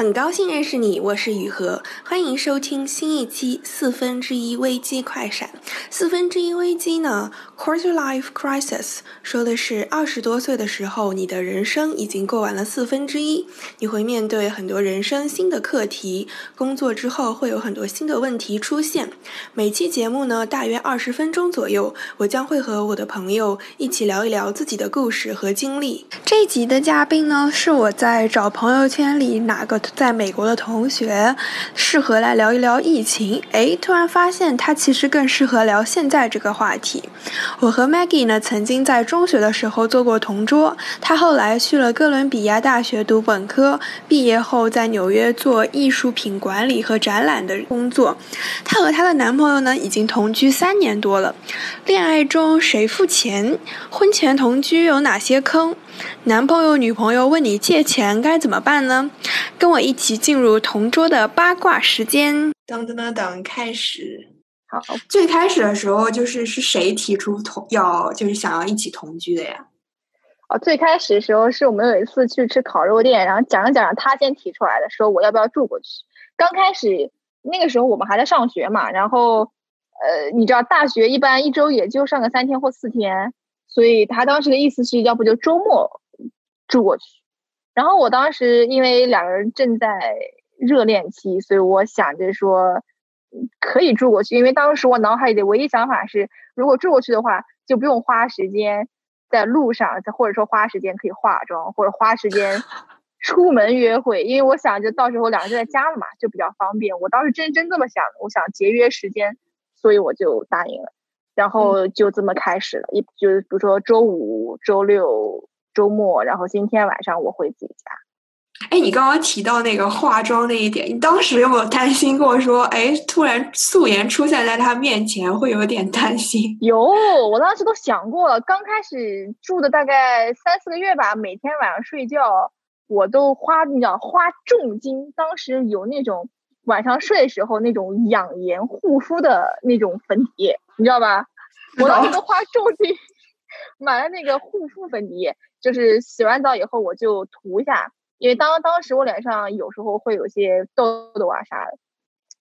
很高兴认识你，我是雨禾，欢迎收听新一期四分之一危机快闪。四分之一危机呢，quarter life crisis，说的是二十多岁的时候，你的人生已经过完了四分之一，你会面对很多人生新的课题，工作之后会有很多新的问题出现。每期节目呢，大约二十分钟左右，我将会和我的朋友一起聊一聊自己的故事和经历。这一集的嘉宾呢，是我在找朋友圈里哪个。在美国的同学适合来聊一聊疫情。哎，突然发现他其实更适合聊现在这个话题。我和 Maggie 呢，曾经在中学的时候做过同桌。她后来去了哥伦比亚大学读本科，毕业后在纽约做艺术品管理和展览的工作。她和她的男朋友呢，已经同居三年多了。恋爱中谁付钱？婚前同居有哪些坑？男朋友、女朋友问你借钱该怎么办呢？跟我一起进入同桌的八卦时间。等等等等，开始。好，最开始的时候就是是谁提出同要就是想要一起同居的呀？哦，最开始的时候是我们有一次去吃烤肉店，然后讲着讲着他先提出来的，说我要不要住过去。刚开始那个时候我们还在上学嘛，然后呃，你知道大学一般一周也就上个三天或四天，所以他当时的意思是要不就周末。住过去，然后我当时因为两个人正在热恋期，所以我想着说可以住过去。因为当时我脑海里的唯一想法是，如果住过去的话，就不用花时间在路上，或者说花时间可以化妆，或者花时间 出门约会。因为我想着到时候两个人在家了嘛，就比较方便。我当时真真这么想的，我想节约时间，所以我就答应了。然后就这么开始了，一就是比如说周五、周六。周末，然后今天晚上我回自己家。哎，你刚刚提到那个化妆那一点，你当时有没有担心过？说，哎，突然素颜出现在他面前，会有点担心。有，我当时都想过了。刚开始住的大概三四个月吧，每天晚上睡觉，我都花，你知道，花重金。当时有那种晚上睡的时候那种养颜护肤的那种粉底液，你知道吧？我当时都花重金买了那个护肤粉底液。就是洗完澡以后我就涂一下，因为当当时我脸上有时候会有些痘痘啊啥的，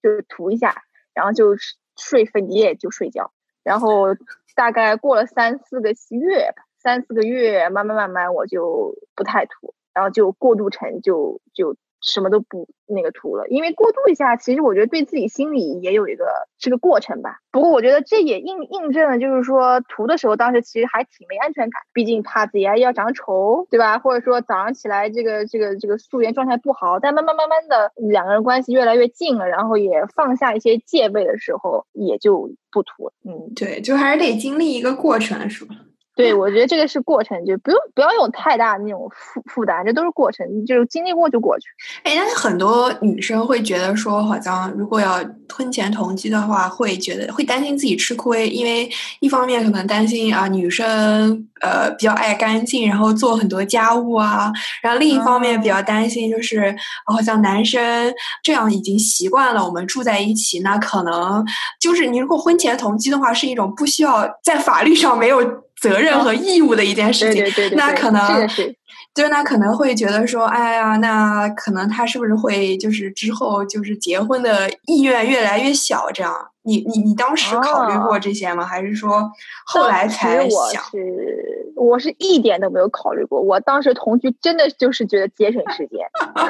就是涂一下，然后就睡粉底液就睡觉，然后大概过了三四个月，三四个月慢慢慢慢我就不太涂，然后就过渡成就就。什么都不那个涂了，因为过渡一下，其实我觉得对自己心里也有一个这个过程吧。不过我觉得这也印印证了，就是说涂的时候当时其实还挺没安全感，毕竟怕自己要长丑，对吧？或者说早上起来这个这个这个素颜状态不好，但慢慢慢慢的两个人关系越来越近了，然后也放下一些戒备的时候，也就不涂了。嗯，对，就还是得经历一个过程，是吧？对，我觉得这个是过程，就不用不要有太大那种负负担，这都是过程，就是经历过就过去。哎，但是很多女生会觉得说，好像如果要婚前同居的话，会觉得会担心自己吃亏，因为一方面可能担心啊，女生呃比较爱干净，然后做很多家务啊，然后另一方面比较担心就是，好像男生这样已经习惯了我们住在一起，那可能就是你如果婚前同居的话，是一种不需要在法律上没有。责任和义务的一件事情，对对对那可能，就那可能会觉得说，哎呀，那可能他是不是会就是之后就是结婚的意愿越来越小？这样，你你你当时考虑过这些吗？还是说后来才想？是，我是一点都没有考虑过。我当时同居真的就是觉得节省时间，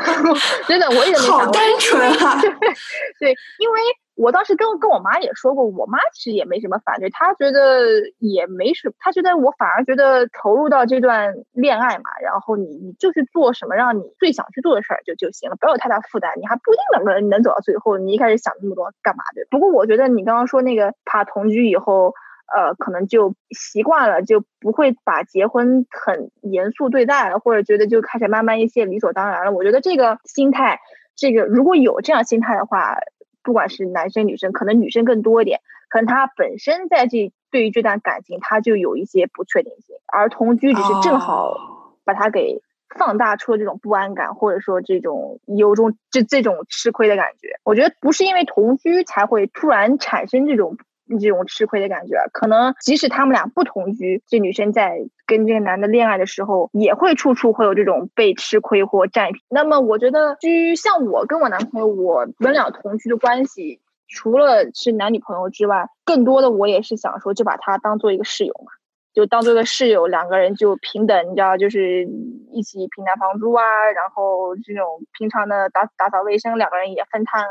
真的我一点没想过。好单纯啊！对，因为。我当时跟跟我妈也说过，我妈其实也没什么反对，她觉得也没什么，她觉得我反而觉得投入到这段恋爱嘛，然后你你就去做什么让你最想去做的事儿就就行了，不要有太大负担，你还不一定两个人能走到最后，你一开始想那么多干嘛对？不过我觉得你刚刚说那个怕同居以后，呃，可能就习惯了，就不会把结婚很严肃对待了，或者觉得就开始慢慢一些理所当然了。我觉得这个心态，这个如果有这样心态的话。不管是男生女生，可能女生更多一点，可能他本身在这对于这段感情，他就有一些不确定性，而同居只是正好把他给放大出了这种不安感，或者说这种有种这这种吃亏的感觉。我觉得不是因为同居才会突然产生这种这种吃亏的感觉，可能即使他们俩不同居，这女生在跟这个男的恋爱的时候，也会处处会有这种被吃亏或占便宜。那么我觉得，居像我跟我男朋友，我们俩同居的关系，除了是男女朋友之外，更多的我也是想说，就把他当做一个室友嘛，就当做个室友，两个人就平等，你知道，就是一起平摊房租啊，然后这种平常的打打扫卫生，两个人也分摊啊。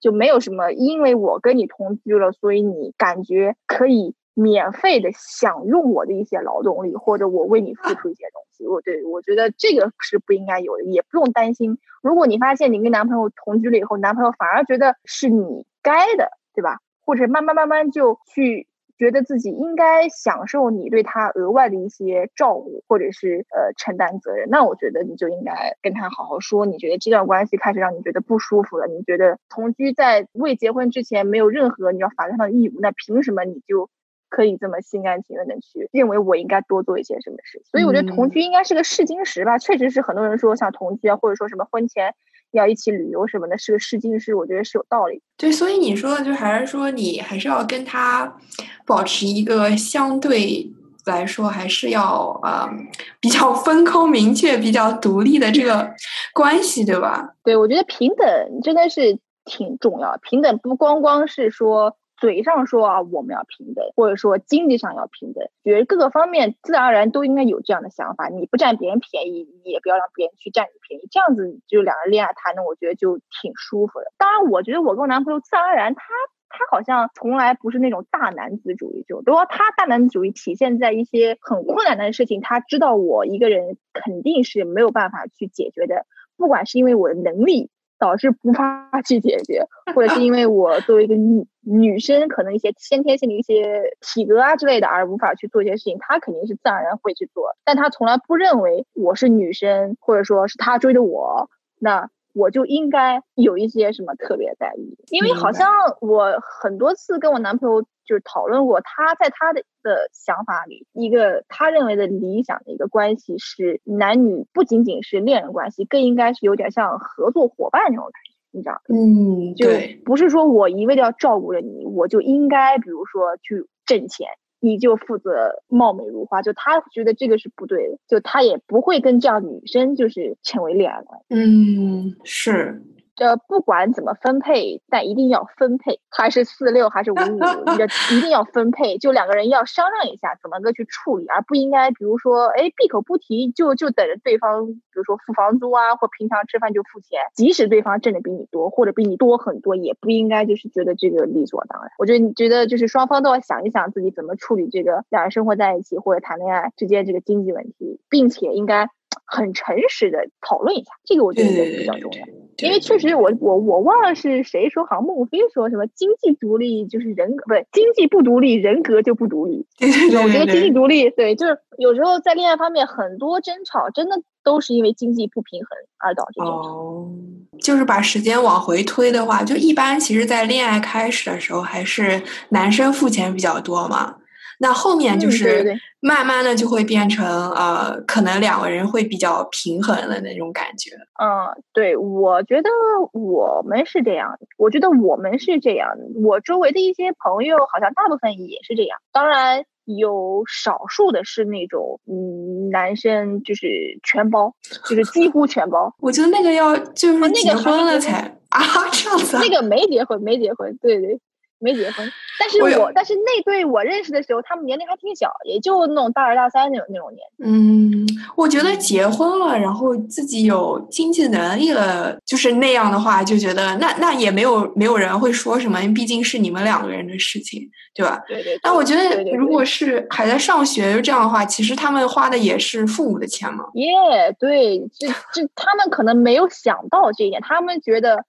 就没有什么，因为我跟你同居了，所以你感觉可以免费的享用我的一些劳动力，或者我为你付出一些东西。我对我觉得这个是不应该有的，也不用担心。如果你发现你跟男朋友同居了以后，男朋友反而觉得是你该的，对吧？或者慢慢慢慢就去。觉得自己应该享受你对他额外的一些照顾，或者是呃承担责任，那我觉得你就应该跟他好好说。你觉得这段关系开始让你觉得不舒服了，你觉得同居在未结婚之前没有任何你要法律上的义务，那凭什么你就可以这么心甘情愿的去认为我应该多做一些什么事？所以我觉得同居应该是个试金石吧。确实是很多人说像同居啊，或者说什么婚前。要一起旅游什么的，是个试金石，我觉得是有道理。对，所以你说的就还是说你还是要跟他保持一个相对来说还是要呃比较分工明确、比较独立的这个关系，对吧？对，我觉得平等真的是挺重要。平等不光光是说。嘴上说啊，我们要平等，或者说经济上要平等，觉得各个方面自然而然都应该有这样的想法。你不占别人便宜，你也不要让别人去占你便宜，这样子就两个人恋爱谈的，我觉得就挺舒服的。当然，我觉得我跟我男朋友自然而然，他他好像从来不是那种大男子主义，就如果他大男子主义体现在一些很困难的事情，他知道我一个人肯定是没有办法去解决的，不管是因为我的能力。导致无法 去解决，或者是因为我作为一个女女生，可能一些先天性的一些体格啊之类的，而无法去做一些事情，他肯定是自然而然会去做，但他从来不认为我是女生，或者说是他追的我，那。我就应该有一些什么特别待遇，因为好像我很多次跟我男朋友就是讨论过，他在他的的想法里，一个他认为的理想的一个关系是男女不仅仅是恋人关系，更应该是有点像合作伙伴那种感觉，你知道嗯，就不是说我一味的要照顾着你，我就应该比如说去挣钱。你就负责貌美如花，就他觉得这个是不对的，就他也不会跟这样女生就是成为恋爱关系。嗯，是。呃，不管怎么分配，但一定要分配，还是四六还是五五，要 一定要分配。就两个人要商量一下怎么个去处理，而不应该比如说，哎，闭口不提，就就等着对方，比如说付房租啊，或平常吃饭就付钱，即使对方挣的比你多，或者比你多很多，也不应该就是觉得这个理所当然。我觉得你觉得就是双方都要想一想自己怎么处理这个两人生活在一起或者谈恋爱之间这个经济问题，并且应该。很诚实的讨论一下，这个我觉得比较重要，因为确实我我我忘了是谁说，好像孟非说什么经济独立就是人格，不是，经济不独立人格就不独立。我觉得经济独立，对，就是有时候在恋爱方面很多争吵，真的都是因为经济不平衡而导致争吵。哦，就是把时间往回推的话，就一般其实，在恋爱开始的时候，还是男生付钱比较多嘛。那后面就是慢慢的就会变成呃，可能两个人会比较平衡的那种感觉。嗯，对，我觉得我们是这样，我觉得我们是这样。我周围的一些朋友好像大部分也是这样，当然有少数的是那种嗯，男生就是全包，就是几乎全包。我觉得那个要就是结婚了才啊这样子，那个没结婚，没结婚，对对。没结婚，但是我但是那对我认识的时候，他们年龄还挺小，也就那种大二大三那种那种年。嗯，我觉得结婚了，然后自己有经济能力了，就是那样的话，就觉得那那也没有没有人会说什么，毕竟是你们两个人的事情，对吧？对对。但我觉得，如果是还在上学这样的话，其实他们花的也是父母的钱嘛。耶，对，这这他们可能没有想到这一点，他们觉得。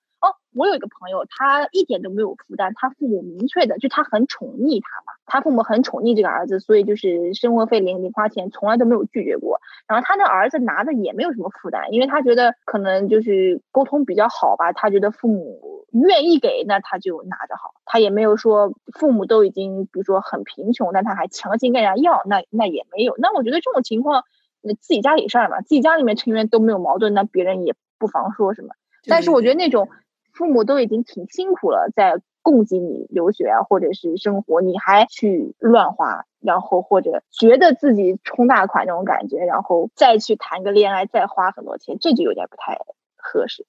哦，我有一个朋友，他一点都没有负担，他父母明确的就他很宠溺他嘛，他父母很宠溺这个儿子，所以就是生活费零零花钱从来都没有拒绝过。然后他的儿子拿的也没有什么负担，因为他觉得可能就是沟通比较好吧，他觉得父母愿意给，那他就拿着好，他也没有说父母都已经比如说很贫穷，但他还强行跟人家要，那那也没有。那我觉得这种情况，那自己家里事儿嘛，自己家里面成员都没有矛盾，那别人也不妨说什么。但是我觉得那种。父母都已经挺辛苦了，在供给你留学啊，或者是生活，你还去乱花，然后或者觉得自己充大款那种感觉，然后再去谈个恋爱，再花很多钱，这就有点不太合适。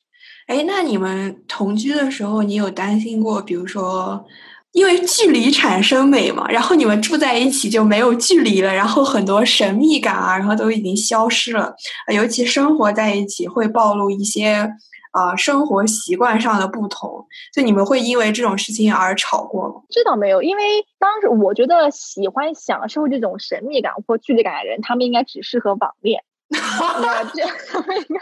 哎，那你们同居的时候，你有担心过，比如说？因为距离产生美嘛，然后你们住在一起就没有距离了，然后很多神秘感啊，然后都已经消失了。尤其生活在一起会暴露一些啊生活习惯上的不同，就你们会因为这种事情而吵过吗？这倒没有，因为当时我觉得喜欢享受这种神秘感或距离感的人，他们应该只适合网恋。这他们应该，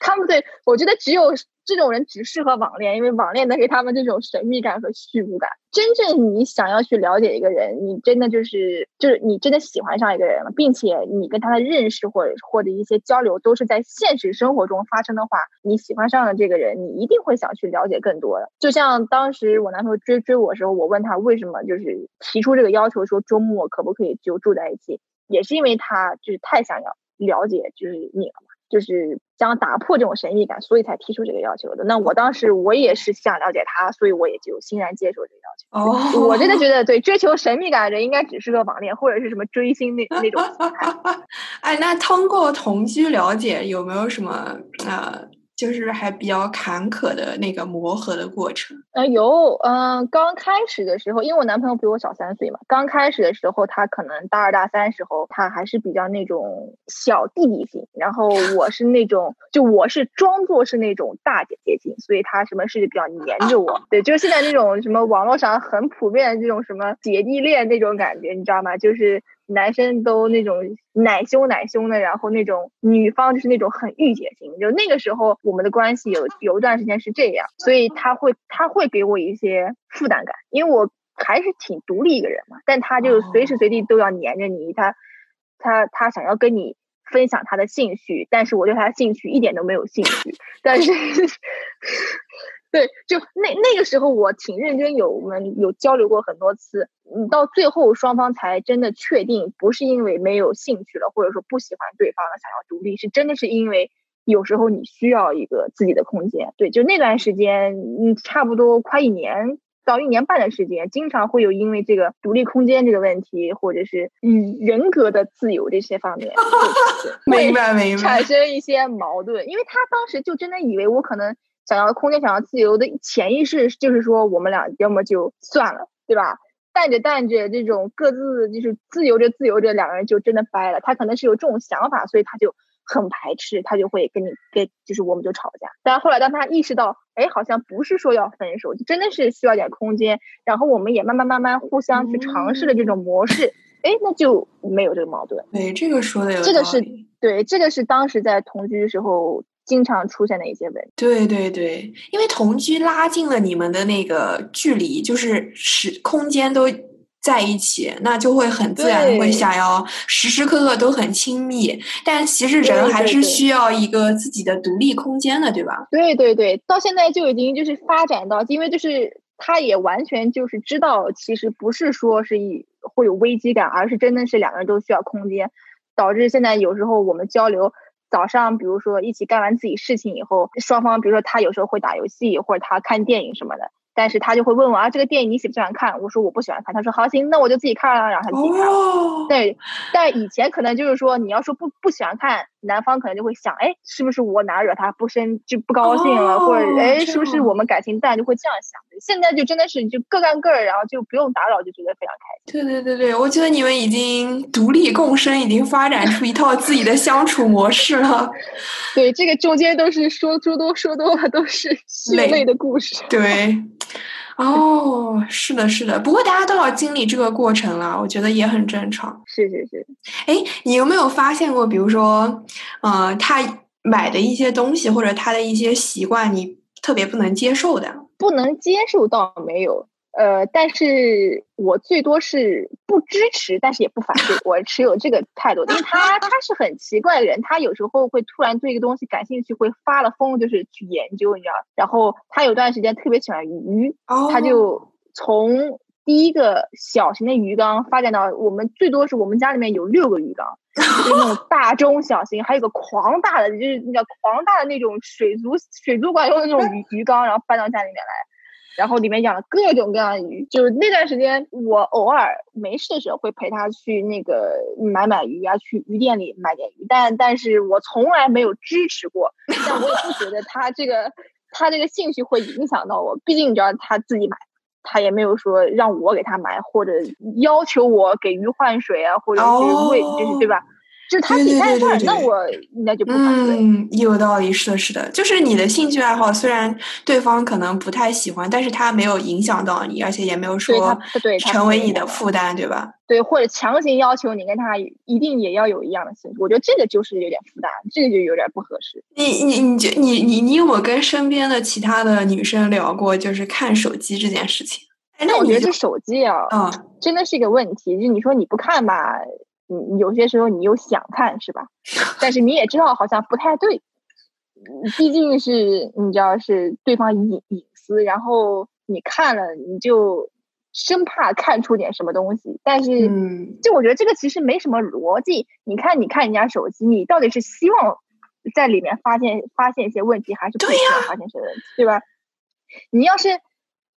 他们对我觉得只有这种人只适合网恋，因为网恋能给他们这种神秘感和虚无感。真正你想要去了解一个人，你真的就是就是你真的喜欢上一个人了，并且你跟他的认识或者或者一些交流都是在现实生活中发生的话，你喜欢上了这个人，你一定会想去了解更多的。就像当时我男朋友追追我的时候，我问他为什么就是提出这个要求，说周末可不可以就住在一起，也是因为他就是太想要。了解就是你了嘛，就是想打破这种神秘感，所以才提出这个要求的。那我当时我也是想了解他，所以我也就欣然接受这个要求。哦，我真的觉得对追求神秘感的人应该只是个网恋或者是什么追星那那种。哎，那通过同居了解有没有什么呃？就是还比较坎坷的那个磨合的过程。呃，有，嗯，刚开始的时候，因为我男朋友比我小三岁嘛，刚开始的时候，他可能大二大三时候，他还是比较那种小弟弟型，然后 我是那种，就我是装作是那种大姐姐型，所以他什么事情比较黏着我。对，就是现在这种什么网络上很普遍的这种什么姐弟恋那种感觉，你知道吗？就是。男生都那种奶凶奶凶的，然后那种女方就是那种很御姐型。就那个时候，我们的关系有有一段时间是这样，所以他会他会给我一些负担感，因为我还是挺独立一个人嘛。但他就随时随地都要黏着你，他他他想要跟你分享他的兴趣，但是我对他的兴趣一点都没有兴趣，但是。对，就那那个时候我挺认真，有我们有交流过很多次，嗯，到最后双方才真的确定，不是因为没有兴趣了，或者说不喜欢对方了，想要独立，是真的是因为有时候你需要一个自己的空间。对，就那段时间，嗯，差不多快一年到一年半的时间，经常会有因为这个独立空间这个问题，或者是嗯人格的自由这些方面，明白明白，产生一些矛盾，因为他当时就真的以为我可能。想要空间，想要自由的潜意识就是说，我们俩要么就算了，对吧？淡着淡着，这种各自就是自由着自由着，两个人就真的掰了。他可能是有这种想法，所以他就很排斥，他就会跟你跟，就是我们就吵架。但后来当他意识到，哎，好像不是说要分手，就真的是需要点空间。然后我们也慢慢慢慢互相去尝试了这种模式，哎，那就没有这个矛盾。对，这个说的有这个是对，这个是当时在同居的时候。经常出现的一些问题。对对对，因为同居拉近了你们的那个距离，就是时空间都在一起，那就会很自然会想要时时刻刻都很亲密。但其实人还是需要一个自己的独立空间的，对吧？对对对，到现在就已经就是发展到，因为就是他也完全就是知道，其实不是说是一会有危机感，而是真的是两个人都需要空间，导致现在有时候我们交流。早上，比如说一起干完自己事情以后，双方，比如说他有时候会打游戏，或者他看电影什么的。但是他就会问我啊，这个电影你喜不喜欢看？我说我不喜欢看。他说好行，那我就自己看了，然后他自己看。对，但以前可能就是说，你要说不不喜欢看，男方可能就会想，哎，是不是我哪惹他不生就不高兴了，或者哎，是不是我们感情淡，就会这样想。现在就真的是就各干各的，然后就不用打扰，就觉得非常开心。对对对对，我觉得你们已经独立共生，已经发展出一套自己的相处模式了。对，这个中间都是说诸多说多了，都是血泪的故事。对。哦，是的，是的。不过大家都要经历这个过程了，我觉得也很正常。是是是。哎，你有没有发现过，比如说，呃，他买的一些东西或者他的一些习惯，你特别不能接受的？不能接受倒没有。呃，但是我最多是不支持，但是也不反对，我持有这个态度。因为他他是很奇怪的人，他有时候会突然对一个东西感兴趣，会发了疯，就是去研究，你知道。然后他有段时间特别喜欢鱼，他就从第一个小型的鱼缸发展到我们最多是我们家里面有六个鱼缸，就是那种 大中小型，还有个狂大的，就是那叫狂大的那种水族水族馆用的那种鱼鱼缸，然后搬到家里面来。然后里面养了各种各样的鱼。就是那段时间，我偶尔没事的时候会陪他去那个买买鱼啊，去鱼店里买点鱼。但但是我从来没有支持过，但我也不觉得他这个他这个兴趣会影响到我。毕竟你知道他自己买，他也没有说让我给他买，或者要求我给鱼换水啊，或者是喂，就是对吧？就他自己干事儿，那我应该就不反对。嗯，有道理，是的，是的，就是你的兴趣爱好，虽然对方可能不太喜欢，但是他没有影响到你，而且也没有说对成为你的负担，对吧？对，或者强行要求你跟他一定也要有一样的兴趣，我觉得这个就是有点负担，这个就有点不合适。你你你觉你你你有没有跟身边的其他的女生聊过，就是看手机这件事情？哎，那我觉得这手机啊，嗯，真的是一个问题。就你说你不看吧。你有些时候你又想看是吧？但是你也知道好像不太对，毕竟是你知道是对方隐隐私，然后你看了你就生怕看出点什么东西。但是，就我觉得这个其实没什么逻辑。你看，你看人家手机，你到底是希望在里面发现发现一些问题，还是不希望发现些问题，对吧？你要是。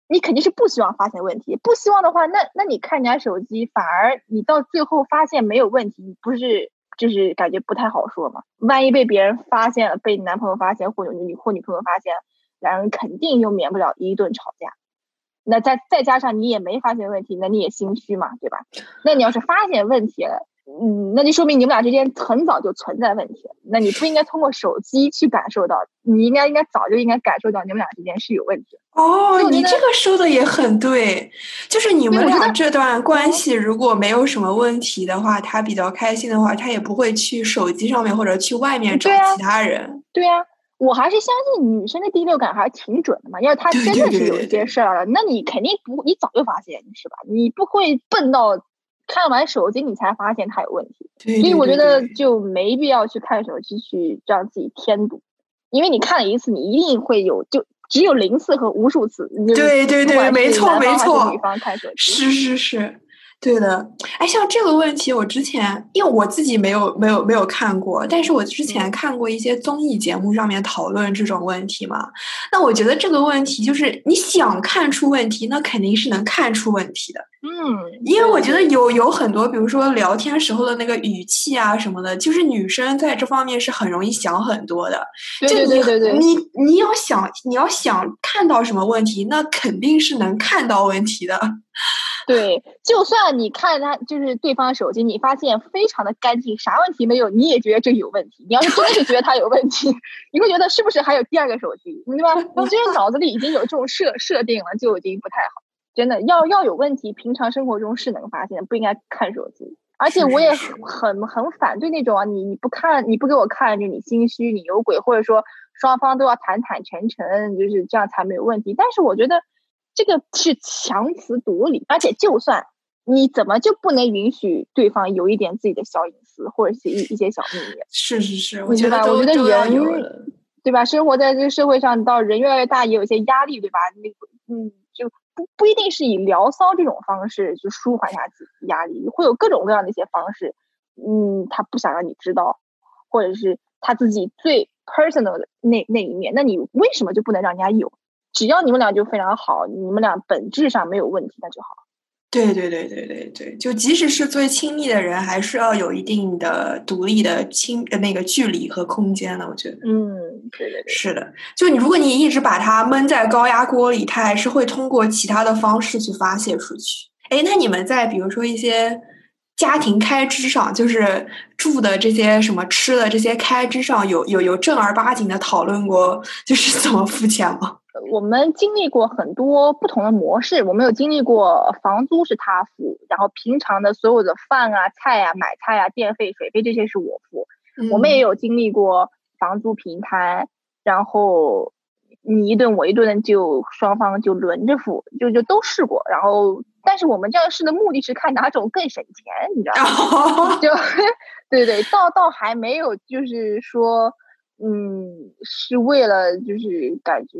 你肯定是不希望发现问题，不希望的话，那那你看人家手机，反而你到最后发现没有问题，你不是就是感觉不太好说嘛？万一被别人发现了，被你男朋友发现或者你或女朋友发现，两人肯定又免不了一顿吵架。那再再加上你也没发现问题，那你也心虚嘛，对吧？那你要是发现问题了。嗯，那就说明你们俩之间很早就存在问题。那你不应该通过手机去感受到，你应该应该早就应该感受到你们俩之间是有问题。哦，你这个说的也很对，就是你们俩这段关系如果没有什么问题的话，他比较开心的话，他也不会去手机上面或者去外面找其他人。对呀，我还是相信女生的第六感还是挺准的嘛。要是他真的是有一些事儿了，那你肯定不，你早就发现是吧？你不会笨到。看完手机，你才发现它有问题，所以我觉得就没必要去看手机去让自己添堵，因为你看了一次，你一定会有，就只有零次和无数次。对对对，没错没错。女方看手机，是是是。对的，哎，像这个问题，我之前因为我自己没有没有没有看过，但是我之前看过一些综艺节目上面讨论这种问题嘛。那我觉得这个问题就是你想看出问题，那肯定是能看出问题的。嗯，因为我觉得有有很多，比如说聊天时候的那个语气啊什么的，就是女生在这方面是很容易想很多的。对对对对，你你要想你要想看到什么问题，那肯定是能看到问题的。对，就算你看他就是对方的手机，你发现非常的干净，啥问题没有，你也觉得这有问题。你要是真的是觉得他有问题，你会觉得是不是还有第二个手机，对吧？你这个脑子里已经有这种设设定了，就已经不太好。真的要要有问题，平常生活中是能发现，不应该看手机。而且我也很很反对那种啊，你你不看，你不给我看，就你心虚，你有鬼，或者说双方都要坦坦诚诚，就是这样才没有问题。但是我觉得。这个是强词夺理，而且就算你怎么就不能允许对方有一点自己的小隐私，或者是一一些小秘密？是是是，我觉得我觉得人对吧？生活在这个社会上，到人越来越大，也有一些压力，对吧？那嗯，就不不一定是以聊骚这种方式去舒缓一下自己压力，会有各种各样的一些方式。嗯，他不想让你知道，或者是他自己最 personal 的那那一面，那你为什么就不能让人家有？只要你们俩就非常好，你们俩本质上没有问题，那就好。对对对对对对，就即使是最亲密的人，还是要有一定的独立的亲那个距离和空间的。我觉得，嗯，对对对，是的。就你，如果你一直把它闷在高压锅里，它还是会通过其他的方式去发泄出去。哎，那你们在比如说一些家庭开支上，就是住的这些什么吃的这些开支上，有有有正儿八经的讨论过，就是 怎么付钱吗？我们经历过很多不同的模式，我们有经历过房租是他付，然后平常的所有的饭啊、菜啊、买菜啊、电费、水费这些是我付。我们也有经历过房租平摊，然后你一顿我一顿，就双方就轮着付，就就都试过。然后，但是我们这样试的目的是看哪种更省钱，你知道吗？就对对，倒倒还没有，就是说，嗯，是为了就是感觉。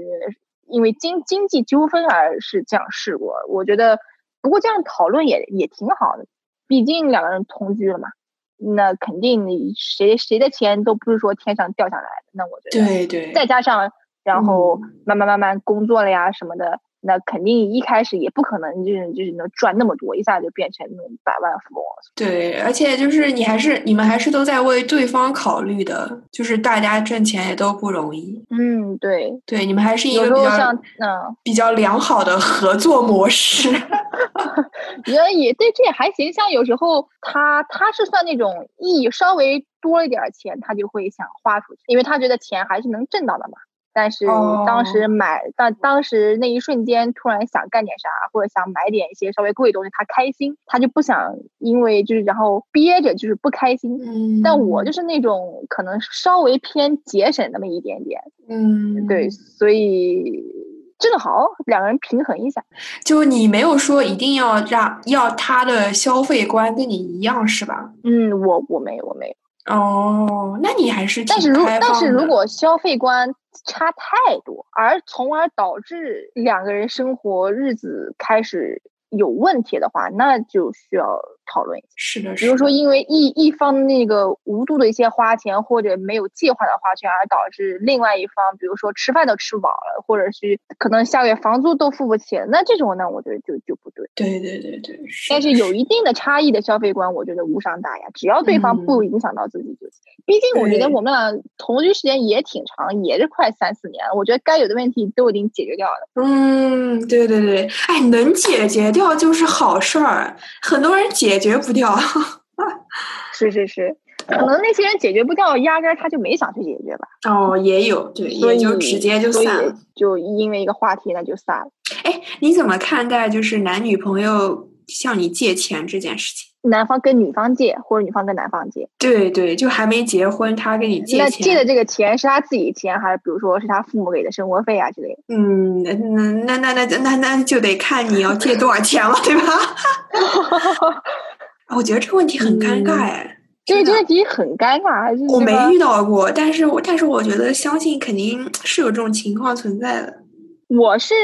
因为经经济纠纷而是这样试过，我觉得，不过这样讨论也也挺好的，毕竟两个人同居了嘛，那肯定谁谁的钱都不是说天上掉下来的，那我觉得，对对，再加上然后慢慢慢慢工作了呀什么的，那肯定一开始也不可能就是就是能赚那么多，一下就变成那种百万富翁。对，而且就是你还是你们还是都在为对方考虑的，就是大家挣钱也都不容易。嗯，对，对，你们还是一个比较嗯比较良好的合作模式。也也对，这也还行。像有时候他他是算那种一稍微多一点钱，他就会想花出去，因为他觉得钱还是能挣到的嘛。但是当时买，但当时那一瞬间突然想干点啥，或者想买点一些稍微贵的东西，他开心，他就不想因为就是然后憋着就是不开心。嗯，但我就是那种可能稍微偏节省那么一点点。嗯，对，所以正好两个人平衡一下。就你没有说一定要让要他的消费观跟你一样是吧？嗯，我我没有我没有。哦，那你还是但是如但是如果消费观差太多，而从而导致两个人生活日子开始有问题的话，那就需要。讨论一下，是的，比如说因为一一方那个无度的一些花钱或者没有计划的花钱，而导致另外一方，比如说吃饭都吃不饱了，或者是可能下个月房租都付不起，那这种呢，我觉得就就不对。对对对对，但是有一定的差异的消费观，我觉得无伤大雅，只要对方不影响到自己。毕竟我觉得我们俩同居时间也挺长，也是快三四年了，我觉得该有的问题都已经解决掉了。嗯，对对对，哎，能解决掉就是好事儿，很多人解。决不掉，是是是，可能那些人解决不掉，压根儿他就没想去解决吧。哦，也有对，所以就直接就散了，就因为一个话题那就散了。哎，你怎么看待就是男女朋友向你借钱这件事情？男方跟女方借，或者女方跟男方借？对对，就还没结婚，他跟你借钱，那借的这个钱是他自己钱，还是比如说是他父母给的生活费啊之类的？嗯，那那那那那那就得看你要借多少钱了，对吧？我觉得这个问题很尴尬哎，这个问题很尴尬。我没遇到过，但是我但是我觉得相信肯定是有这种情况存在的。我是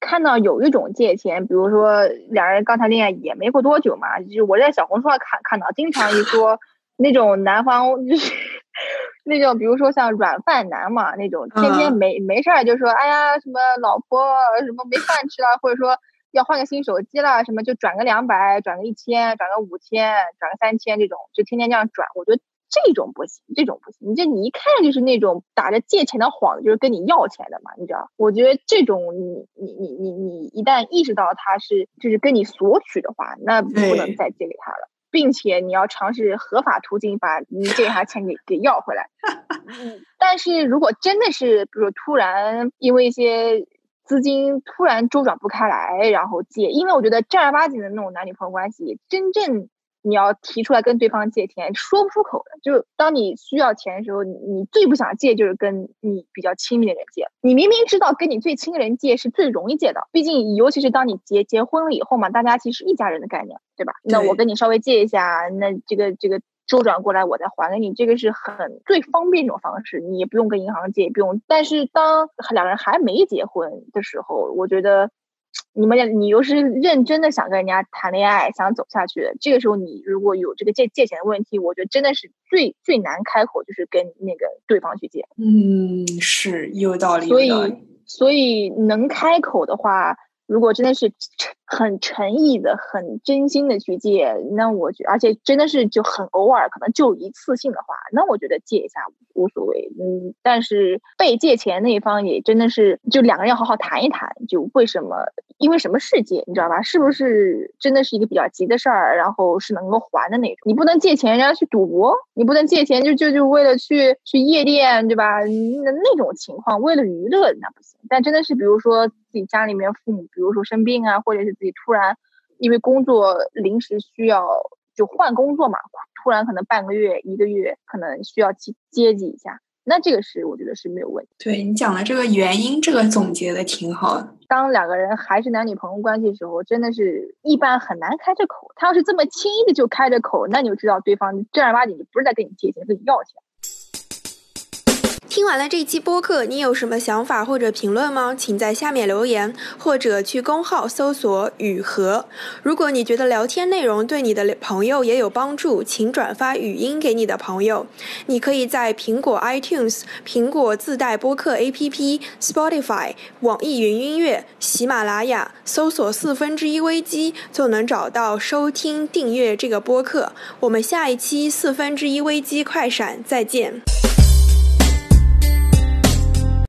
看到有一种借钱，比如说两人刚谈恋爱也没过多久嘛，就是我在小红书上看看到，经常一说 那种男方就是 那种，比如说像软饭男嘛，那种天天没没事儿就说哎呀什么老婆什么没饭吃了，或者说。要换个新手机了，什么就转个两百，转个一千，转个五千，转个三千，这种就天天这样转，我觉得这种不行，这种不行。你这你一看就是那种打着借钱的幌子，就是跟你要钱的嘛，你知道？我觉得这种你你你你你一旦意识到他是就是跟你索取的话，那不能再借给他了，并且你要尝试合法途径把你借给他钱给给要回来。嗯，但是如果真的是比如突然因为一些。资金突然周转不开来，然后借，因为我觉得正儿八经的那种男女朋友关系，真正你要提出来跟对方借钱，说不出口的。就当你需要钱的时候，你最不想借就是跟你比较亲密的人借。你明明知道跟你最亲的人借是最容易借的，毕竟尤其是当你结结婚了以后嘛，大家其实一家人的概念，对吧？那我跟你稍微借一下，那这个这个。周转过来，我再还给你，这个是很最方便一种方式，你也不用跟银行借，也不用。但是当两个人还没结婚的时候，我觉得你们你又是认真的想跟人家谈恋爱，想走下去的，这个时候你如果有这个借借钱的问题，我觉得真的是最最难开口，就是跟那个对方去借。嗯，是有道理。所以所以能开口的话。如果真的是很诚意的、很真心的去借，那我觉，而且真的是就很偶尔，可能就一次性的话，那我觉得借一下无所谓。嗯，但是被借钱那一方也真的是，就两个人要好好谈一谈，就为什么，因为什么事借，你知道吧？是不是真的是一个比较急的事儿，然后是能够还的那种？你不能借钱人家去赌博，你不能借钱就就就为了去去夜店，对吧？那那种情况，为了娱乐那不行。但真的是，比如说。自己家里面父母，比如说生病啊，或者是自己突然因为工作临时需要就换工作嘛，突然可能半个月、一个月可能需要接接济一下，那这个是我觉得是没有问题。对你讲的这个原因，这个总结的挺好的。当两个人还是男女朋友关系的时候，真的是一般很难开这口。他要是这么轻易的就开着口，那你就知道对方正儿八经就不是在跟你借钱，跟你要钱。听完了这期播客，你有什么想法或者评论吗？请在下面留言，或者去公号搜索“雨禾”。如果你觉得聊天内容对你的朋友也有帮助，请转发语音给你的朋友。你可以在苹果 iTunes、苹果自带播客 APP、Spotify、网易云音乐、喜马拉雅搜索“四分之一危机”，就能找到收听订阅这个播客。我们下一期四分之一危机快闪再见。